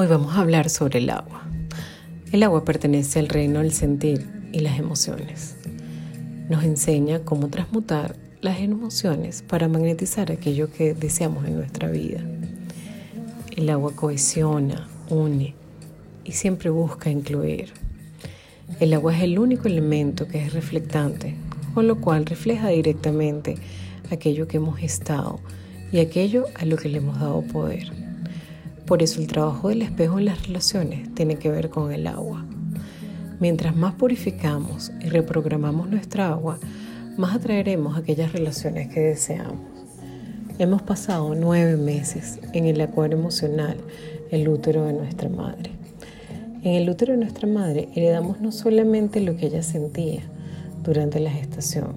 Hoy vamos a hablar sobre el agua. El agua pertenece al reino del sentir y las emociones. Nos enseña cómo transmutar las emociones para magnetizar aquello que deseamos en nuestra vida. El agua cohesiona, une y siempre busca incluir. El agua es el único elemento que es reflectante, con lo cual refleja directamente aquello que hemos estado y aquello a lo que le hemos dado poder. Por eso el trabajo del espejo en las relaciones tiene que ver con el agua. Mientras más purificamos y reprogramamos nuestra agua, más atraeremos aquellas relaciones que deseamos. Hemos pasado nueve meses en el acuario emocional, el útero de nuestra madre. En el útero de nuestra madre heredamos no solamente lo que ella sentía durante la gestación,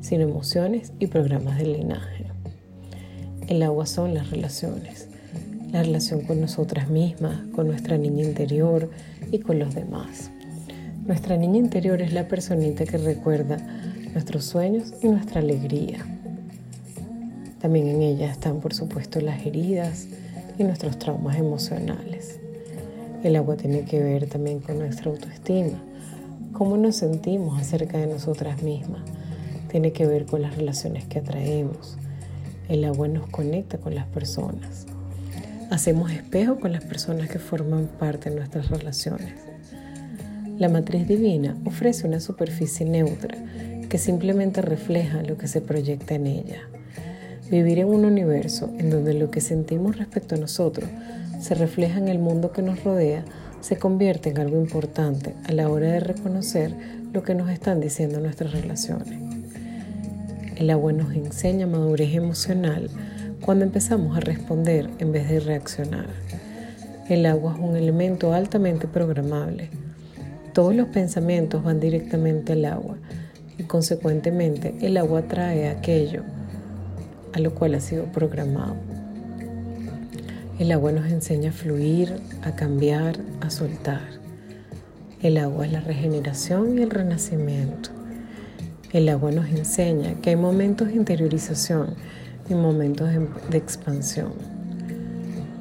sino emociones y programas de linaje. El agua son las relaciones la relación con nosotras mismas, con nuestra niña interior y con los demás. Nuestra niña interior es la personita que recuerda nuestros sueños y nuestra alegría. También en ella están, por supuesto, las heridas y nuestros traumas emocionales. El agua tiene que ver también con nuestra autoestima, cómo nos sentimos acerca de nosotras mismas. Tiene que ver con las relaciones que atraemos. El agua nos conecta con las personas. Hacemos espejo con las personas que forman parte de nuestras relaciones. La matriz divina ofrece una superficie neutra que simplemente refleja lo que se proyecta en ella. Vivir en un universo en donde lo que sentimos respecto a nosotros se refleja en el mundo que nos rodea se convierte en algo importante a la hora de reconocer lo que nos están diciendo nuestras relaciones. El agua nos enseña madurez emocional cuando empezamos a responder en vez de reaccionar. El agua es un elemento altamente programable. Todos los pensamientos van directamente al agua y consecuentemente el agua trae aquello a lo cual ha sido programado. El agua nos enseña a fluir, a cambiar, a soltar. El agua es la regeneración y el renacimiento. El agua nos enseña que hay momentos de interiorización y momentos de, expansión.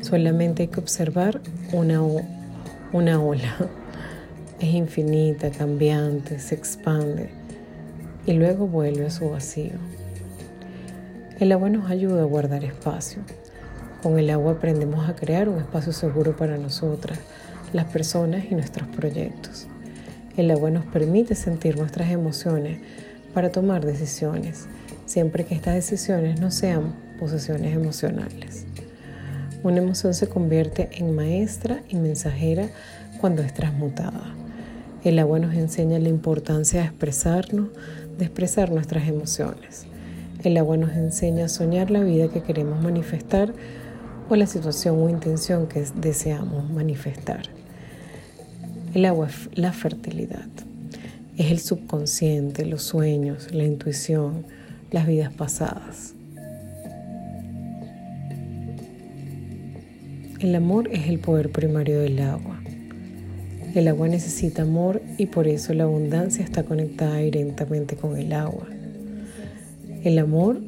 Solamente hay que observar una, una ola. Es infinita, cambiante, se expande y luego vuelve a su vacío. El agua nos ayuda a guardar espacio. Con el agua aprendemos a crear un espacio seguro para nosotras, las personas y nuestros proyectos. El agua nos permite sentir nuestras emociones para tomar decisiones siempre que estas decisiones no sean posesiones emocionales. Una emoción se convierte en maestra y mensajera cuando es transmutada. El agua nos enseña la importancia de expresarnos, de expresar nuestras emociones. El agua nos enseña a soñar la vida que queremos manifestar o la situación o intención que deseamos manifestar. El agua es la fertilidad. Es el subconsciente, los sueños, la intuición, las vidas pasadas. El amor es el poder primario del agua. El agua necesita amor y por eso la abundancia está conectada directamente con el agua. El amor